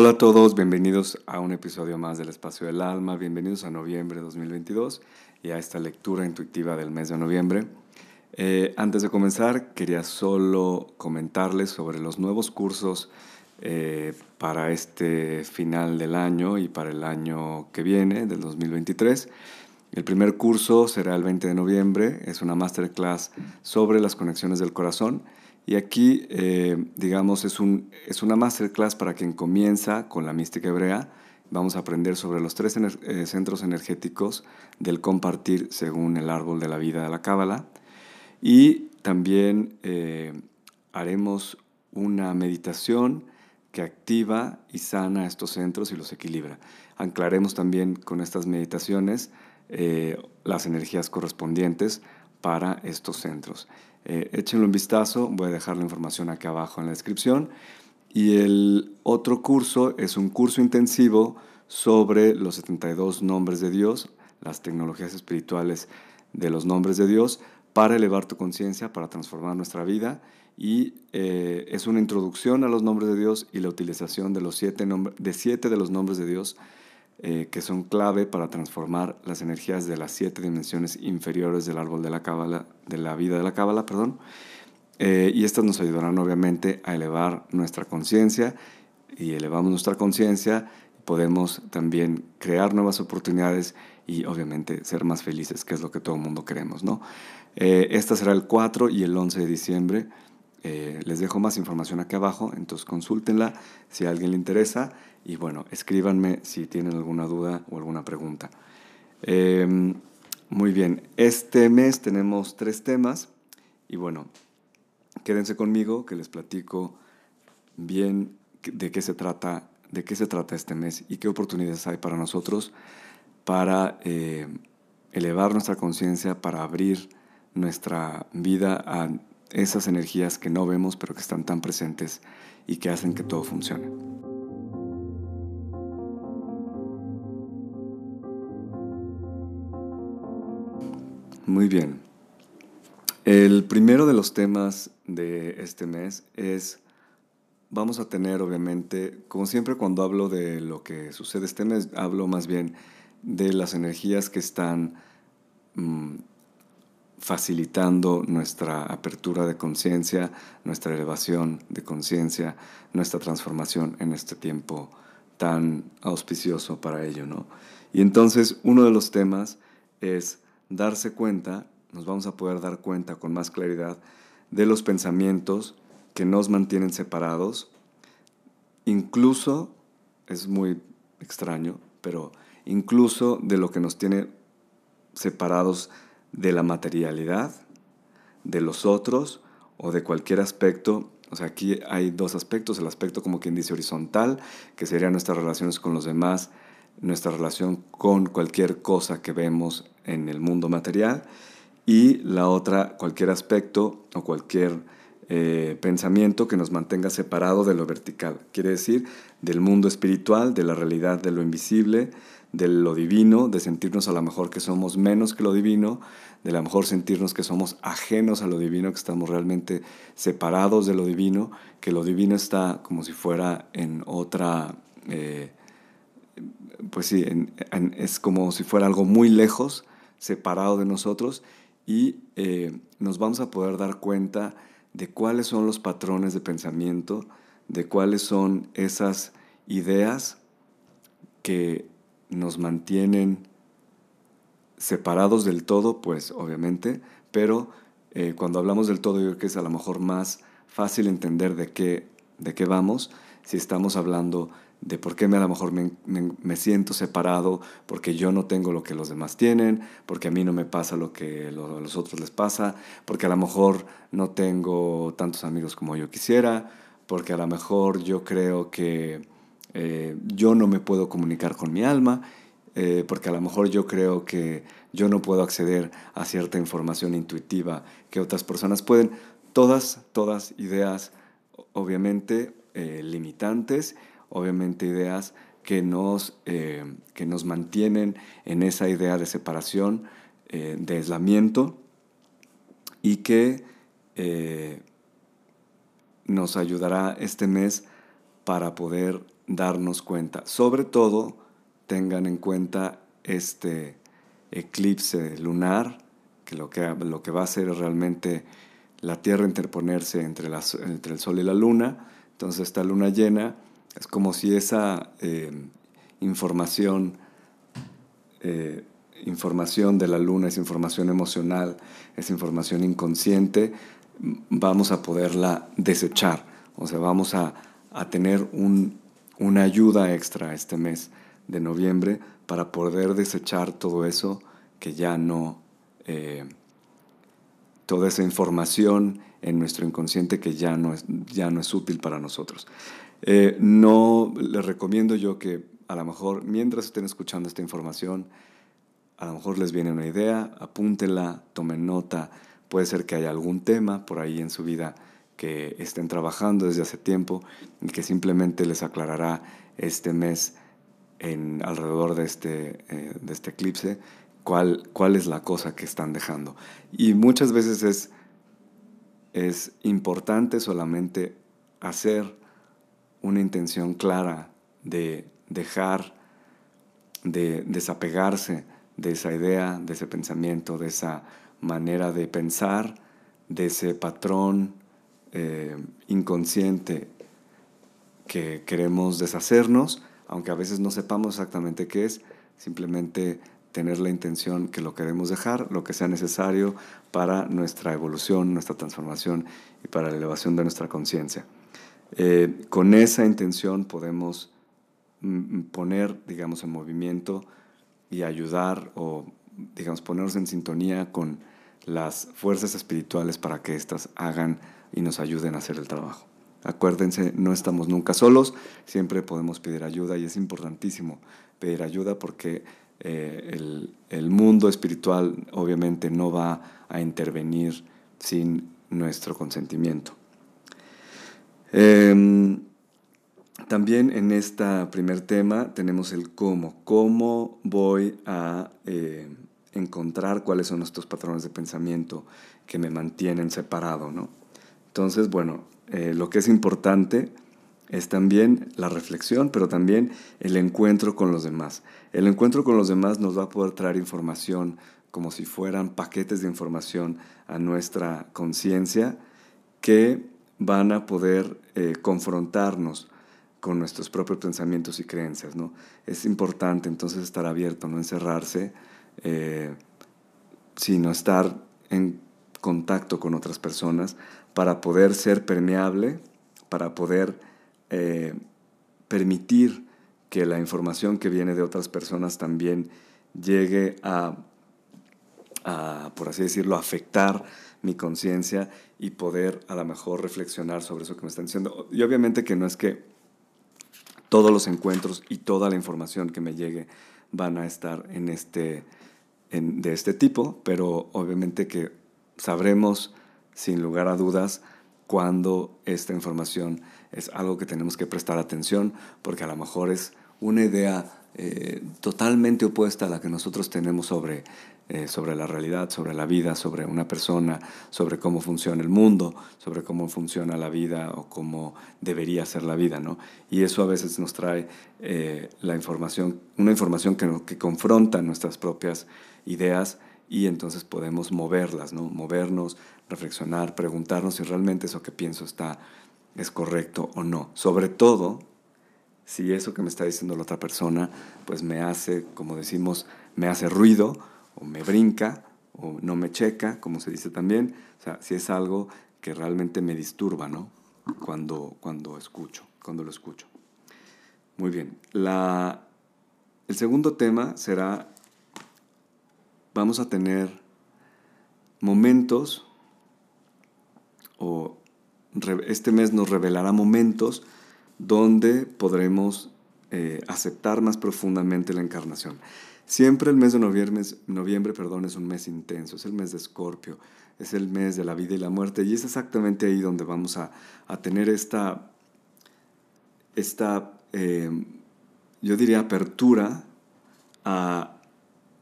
Hola a todos, bienvenidos a un episodio más del Espacio del Alma, bienvenidos a noviembre de 2022 y a esta lectura intuitiva del mes de noviembre. Eh, antes de comenzar, quería solo comentarles sobre los nuevos cursos eh, para este final del año y para el año que viene, del 2023. El primer curso será el 20 de noviembre, es una masterclass sobre las conexiones del corazón y aquí, eh, digamos, es, un, es una masterclass para quien comienza con la mística hebrea. Vamos a aprender sobre los tres eh, centros energéticos del compartir según el árbol de la vida de la Cábala. Y también eh, haremos una meditación que activa y sana estos centros y los equilibra. Anclaremos también con estas meditaciones las energías correspondientes para estos centros. Eh, échenlo un vistazo, voy a dejar la información aquí abajo en la descripción. Y el otro curso es un curso intensivo sobre los 72 nombres de Dios, las tecnologías espirituales de los nombres de Dios, para elevar tu conciencia, para transformar nuestra vida. Y eh, es una introducción a los nombres de Dios y la utilización de, los siete de siete de los nombres de Dios eh, que son clave para transformar las energías de las siete dimensiones inferiores del árbol de la cábala, de la vida de la cábala, perdón. Eh, y estas nos ayudarán obviamente a elevar nuestra conciencia y elevamos nuestra conciencia podemos también crear nuevas oportunidades y obviamente ser más felices, que es lo que todo el mundo queremos, ¿no? Eh, esta será el 4 y el 11 de diciembre. les dejo más información aquí abajo, entonces consúltenla si a alguien le interesa. Y bueno, escríbanme si tienen alguna duda o alguna pregunta. Em, muy bien, este mes tenemos tres temas y bueno, quédense conmigo que les platico bien de qué se trata, de qué se trata este mes y qué oportunidades hay para nosotros para eh, elevar nuestra conciencia, para abrir nuestra vida a esas energías que no vemos pero que están tan presentes y que hacen que todo funcione. Muy bien. El primero de los temas de este mes es, vamos a tener obviamente, como siempre cuando hablo de lo que sucede este mes, hablo más bien de las energías que están mm, facilitando nuestra apertura de conciencia, nuestra elevación de conciencia, nuestra transformación en este tiempo tan auspicioso para ello, ¿no? Y entonces uno de los temas es darse cuenta, nos vamos a poder dar cuenta con más claridad de los pensamientos que nos mantienen separados, incluso, es muy extraño, pero incluso de lo que nos tiene separados de la materialidad, de los otros o de cualquier aspecto. O sea, aquí hay dos aspectos, el aspecto como quien dice horizontal, que serían nuestras relaciones con los demás, nuestra relación con cualquier cosa que vemos en el mundo material y la otra, cualquier aspecto o cualquier eh, pensamiento que nos mantenga separado de lo vertical. Quiere decir, del mundo espiritual, de la realidad de lo invisible, de lo divino, de sentirnos a lo mejor que somos menos que lo divino, de a lo mejor sentirnos que somos ajenos a lo divino, que estamos realmente separados de lo divino, que lo divino está como si fuera en otra... Eh, pues sí, es como si fuera algo muy lejos, separado de nosotros, y eh, nos vamos a poder dar cuenta de cuáles son los patrones de pensamiento, de cuáles son esas ideas que nos mantienen separados del todo, pues obviamente, pero eh, cuando hablamos del todo yo creo que es a lo mejor más fácil entender de qué, de qué vamos si estamos hablando de por qué me, a lo mejor me, siento separado, porque yo no tengo lo que los demás tienen, porque a mí no me pasa lo que a los otros les pasa, porque a lo mejor no tengo tantos amigos como yo quisiera, porque a lo mejor yo creo que eh, yo no me puedo comunicar con mi alma, eh, porque a lo mejor yo creo que yo no puedo acceder a cierta información intuitiva que otras personas pueden. Todas, todas ideas obviamente eh, limitantes obviamente ideas que nos, eh, que nos mantienen en esa idea de separación, eh, de aislamiento y que eh, nos ayudará este mes para poder darnos cuenta. Sobre todo, tengan en cuenta este eclipse lunar, que lo que, lo que va a hacer es realmente la Tierra interponerse entre, entre el Sol y la Luna. Entonces esta luna llena es como si esa eh, información, eh, información de la luna, esa información emocional, esa información inconsciente, vamos a poderla desechar. O sea, vamos a, tener una ayuda extra este mes de noviembre para poder desechar todo eso que ya no, eh, toda esa información en nuestro inconsciente que ya no es, ya no es útil para nosotros. Eh, no les recomiendo yo que a lo mejor mientras estén escuchando esta información, a lo mejor les viene una idea, apúntenla, tomen nota, puede ser que haya algún tema por ahí en su vida que estén trabajando desde hace tiempo y que simplemente les aclarará este mes en, alrededor de este, eh, de este eclipse cuál, cuál es la cosa que están dejando. Y muchas veces es, es importante solamente hacer una intención clara de dejar, de desapegarse de esa idea, de ese pensamiento, de esa manera de pensar, de ese patrón eh, inconsciente que queremos deshacernos, aunque a veces no sepamos exactamente qué es, simplemente tener la intención que lo queremos dejar, lo que sea necesario para nuestra evolución, nuestra transformación y para la elevación de nuestra conciencia. Eh, con esa intención podemos mm, poner, digamos, en movimiento y ayudar o, digamos, ponernos en sintonía con las fuerzas espirituales para que éstas hagan y nos ayuden a hacer el trabajo. Acuérdense, no estamos nunca solos, siempre podemos pedir ayuda y es importantísimo pedir ayuda porque eh, el, mundo espiritual obviamente no va a intervenir sin nuestro consentimiento. Em, también en este primer tema tenemos el cómo. ¿Cómo voy a eh, encontrar cuáles son estos patrones de pensamiento que me mantienen separado? ¿no? Entonces, bueno, eh, lo que es importante es también la reflexión, pero también el encuentro con los demás. El encuentro con los demás nos va a poder traer información como si fueran paquetes de información a nuestra conciencia que van a poder eh, confrontarnos con nuestros propios pensamientos y creencias. ¿no? Es importante entonces estar abierto, no encerrarse, eh, sino estar en contacto con otras personas para poder ser permeable, para poder eh, permitir que la información que viene de otras personas también llegue a, por así decirlo, afectar mi conciencia y poder a lo mejor reflexionar sobre eso que me están diciendo. Y obviamente que no es que todos los encuentros y toda la información que me llegue van a estar en este, de este tipo, pero obviamente que sabremos sin lugar a dudas cuando esta información es algo que tenemos que prestar atención, porque a lo mejor es una idea eh, totalmente opuesta a la que nosotros tenemos sobre, eh, sobre la realidad, sobre la vida, sobre una persona, sobre cómo funciona el mundo, sobre cómo funciona la vida o cómo debería ser la vida. ¿no? Y eso a veces nos trae eh, la información, una información que, que confronta nuestras propias ideas y entonces podemos moverlas, ¿no? movernos, reflexionar, preguntarnos si realmente eso que pienso está, es correcto o no. Sobre todo, si eso que me está diciendo la otra persona, pues me hace, como decimos, me hace ruido, o me brinca, o no me checa, como se dice también. O sea, si es algo que realmente me disturba, ¿no? Cuando, cuando escucho, cuando lo escucho. Muy bien. La, el segundo tema será, vamos a tener momentos o este mes nos revelará momentos donde podremos eh, aceptar más profundamente la encarnación. Siempre el mes de noviembre, noviembre perdón, es un mes intenso, es el mes de Escorpio, es el mes de la vida y la muerte, y es exactamente ahí donde vamos a, tener esta, esta em, yo diría, apertura a,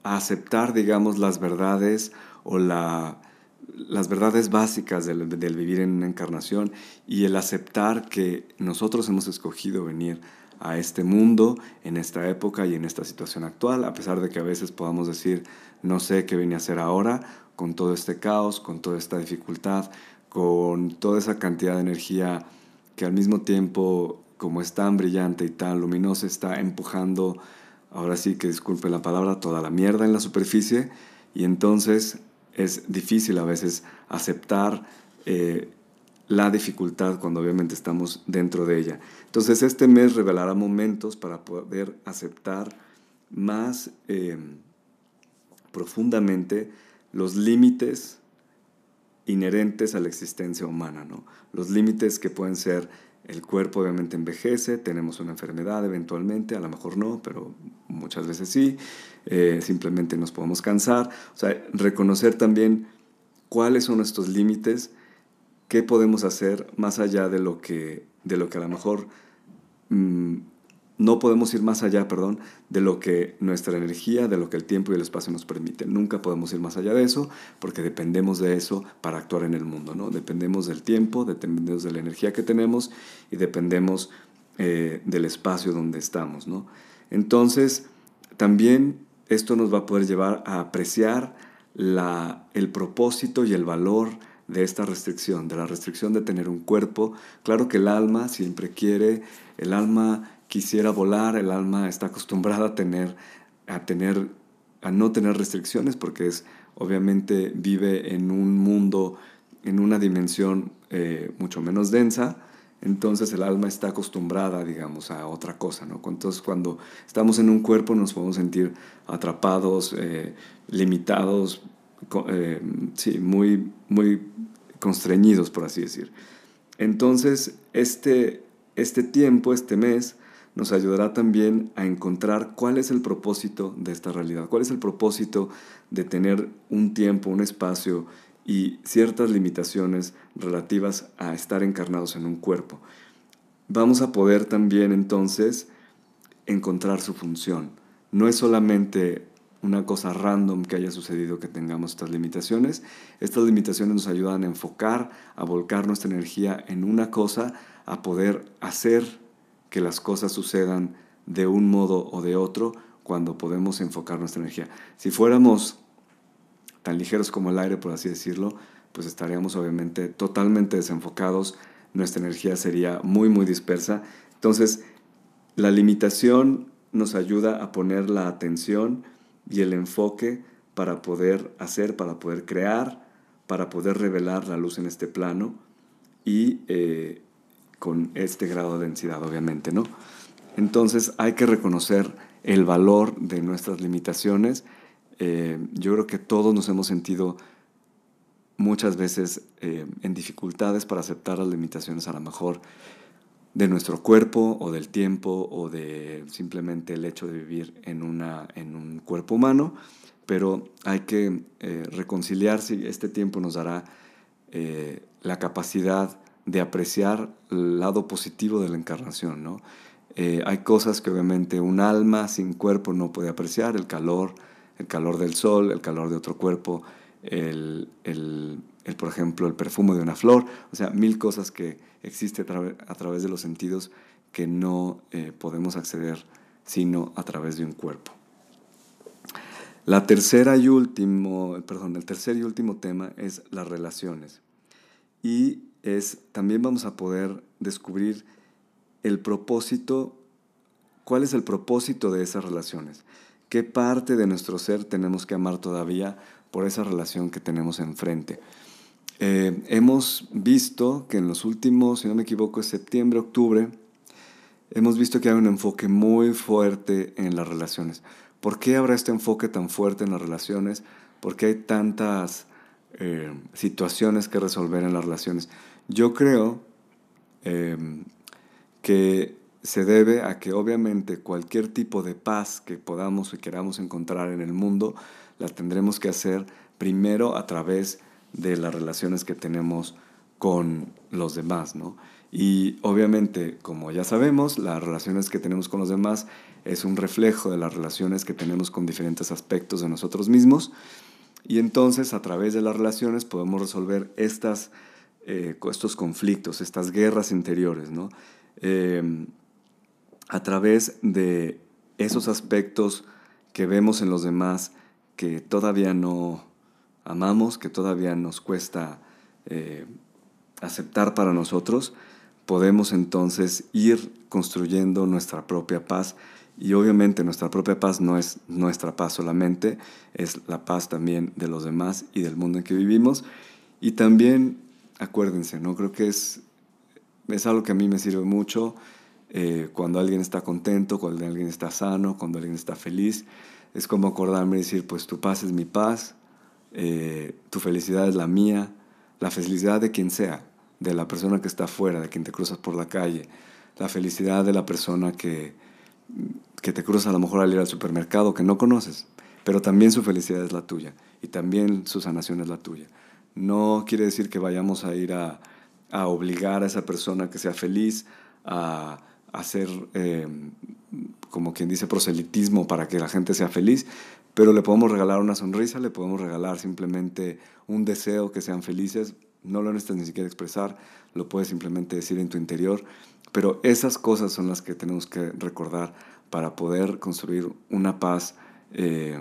a, aceptar, digamos, las verdades o la, las verdades básicas del, del, vivir en una encarnación y el aceptar que nosotros hemos escogido venir a este mundo en esta época y en esta situación actual, a pesar de que a veces podamos decir, no sé qué viene a hacer ahora, con todo este caos, con toda esta dificultad, con toda esa cantidad de energía que al mismo tiempo, como es tan brillante y tan luminosa, está empujando, ahora sí que disculpe la palabra, toda la mierda en la superficie, y entonces es difícil a veces aceptar eh, la dificultad cuando obviamente estamos dentro de ella. Entonces este mes revelará momentos para poder aceptar más eh, profundamente los límites inherentes a la existencia humana, ¿no? Los límites que pueden ser el cuerpo obviamente envejece, tenemos una enfermedad eventualmente, a lo mejor no, pero muchas veces sí, eh, simplemente nos podemos cansar, o sea, reconocer también cuáles son nuestros límites, qué podemos hacer más allá de lo que, de lo que a lo mejor mm, no podemos ir más allá, perdón, de lo que nuestra energía, de lo que el tiempo y el espacio nos permiten. Nunca podemos ir más allá de eso porque dependemos de eso para actuar en el mundo, ¿no? Dependemos del tiempo, dependemos de la energía que tenemos y dependemos eh, del espacio donde estamos, ¿no? Entonces, también esto nos va a poder llevar a apreciar la, el propósito y el valor de esta restricción, de la restricción de tener un cuerpo. Claro que el alma siempre quiere, el alma quisiera volar, el alma está acostumbrada a tener, a tener, a no tener restricciones porque es, obviamente vive en un mundo, en una dimensión eh, mucho menos densa, entonces el alma está acostumbrada, digamos, a otra cosa, ¿no? Entonces cuando estamos en un cuerpo nos podemos sentir atrapados, eh, limitados, eh, sí, muy, muy constreñidos, por así decir. Entonces, este, este tiempo, este mes, nos ayudará también a encontrar cuál es el propósito de esta realidad, cuál es el propósito de tener un tiempo, un espacio y ciertas limitaciones relativas a estar encarnados en un cuerpo. Vamos a poder también entonces encontrar su función. No es solamente una cosa random que haya sucedido que tengamos estas limitaciones. Estas limitaciones nos ayudan a enfocar, a volcar nuestra energía en una cosa, a poder hacer que las cosas sucedan de un modo o de otro cuando podemos enfocar nuestra energía. Si fuéramos tan ligeros como el aire, por así decirlo, pues estaríamos obviamente totalmente desenfocados, nuestra energía sería muy, muy dispersa. Entonces, la limitación nos ayuda a poner la atención y el enfoque para poder hacer, para poder crear, para poder revelar la luz en este plano y eh, con este grado de densidad, obviamente, ¿no? Entonces hay que reconocer el valor de nuestras limitaciones. Eh, yo creo que todos nos hemos sentido muchas veces eh, en dificultades para aceptar las limitaciones a lo mejor de nuestro cuerpo o del tiempo o de simplemente el hecho de vivir en, una, en un cuerpo humano, pero hay que eh, reconciliarse este tiempo nos dará la capacidad de apreciar el lado positivo de la encarnación, ¿no? Eh, hay cosas que obviamente un alma sin cuerpo no puede apreciar, el calor, el calor del sol, el calor de otro cuerpo, el, por ejemplo, el perfume de una flor, o sea, mil cosas que existen a, través de los sentidos que no eh, podemos acceder sino a través de un cuerpo. La tercera y último, perdón, el tercer y último tema es las relaciones. Y es también vamos a poder descubrir el propósito, cuál es el propósito de esas relaciones, qué parte de nuestro ser tenemos que amar todavía por esa relación que tenemos enfrente. Eh, hemos visto que en los últimos, si no me equivoco, septiembre, octubre, hemos visto que hay un enfoque muy fuerte en las relaciones. ¿Por qué habrá este enfoque tan fuerte en las relaciones? ¿Por qué hay tantas eh, situaciones que resolver en las relaciones. Yo creo em, que se debe a que obviamente cualquier tipo de paz que podamos y queramos encontrar en el mundo, la tendremos que hacer primero a través de las relaciones que tenemos con los demás, ¿no? Y obviamente, como ya sabemos, las relaciones que tenemos con los demás es un reflejo de las relaciones que tenemos con diferentes aspectos de nosotros mismos Y entonces a través de las relaciones podemos resolver estas, eh, estos conflictos, estas guerras interiores, ¿no? Eh, a través de esos aspectos que vemos en los demás que todavía no amamos, que todavía nos cuesta eh, aceptar para nosotros, podemos entonces ir construyendo nuestra propia paz. Y obviamente nuestra propia paz no es nuestra paz solamente, es la paz también de los demás y del mundo en que vivimos. Y también, acuérdense, ¿no? Creo que es, es algo que a mí me sirve mucho eh, cuando alguien está contento, cuando alguien está sano, cuando alguien está feliz. Es como acordarme y decir, pues tu paz es mi paz, eh, tu felicidad es la mía, la felicidad de quien sea, de la persona que está afuera, de quien te cruzas por la calle, la felicidad de la persona que, que te cruza a lo mejor al ir al supermercado que no conoces, pero también su felicidad es la tuya y también su sanación es la tuya. No quiere decir que vayamos a ir a, obligar a esa persona que sea feliz, a, hacer, eh, como quien dice, proselitismo para que la gente sea feliz, pero le podemos regalar una sonrisa, le podemos regalar simplemente un deseo que sean felices, no lo necesitas ni siquiera expresar, lo puedes simplemente decir en tu interior, pero esas cosas son las que tenemos que recordar para poder construir una paz eh,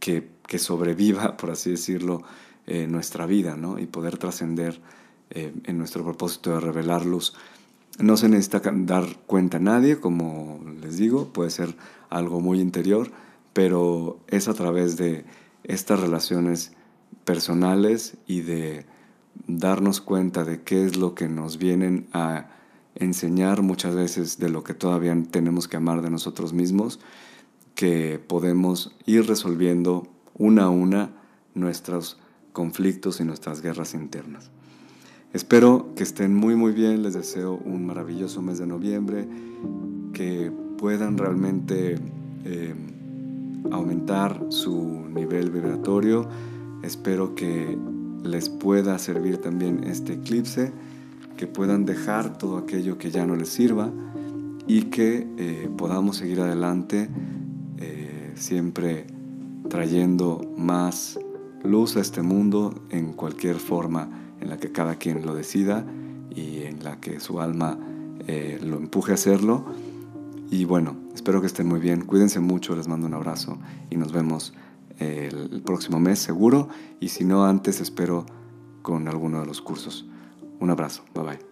que, que, sobreviva, por así decirlo, en nuestra vida, ¿no? Y poder trascender eh, en nuestro propósito de revelar luz. No se necesita dar cuenta a nadie, como les digo, puede ser algo muy interior, pero es a través de estas relaciones personales y de darnos cuenta de qué es lo que nos vienen a enseñar muchas veces de lo que todavía tenemos que amar de nosotros mismos, que podemos ir resolviendo una a una nuestros conflictos y nuestras guerras internas. Espero que estén muy muy bien, les deseo un maravilloso mes de noviembre, que puedan realmente eh, aumentar su nivel vibratorio. Espero que les pueda servir también este eclipse, que puedan dejar todo aquello que ya no les sirva y que eh, podamos seguir adelante eh, siempre trayendo más luz a este mundo en cualquier forma en la que cada quien lo decida y en la que su alma eh, lo empuje a hacerlo. Y bueno, espero que estén muy bien. Cuídense mucho, les mando un abrazo y nos vemos el próximo mes seguro. Y si no antes, espero con alguno de los cursos. Un abrazo, bye bye.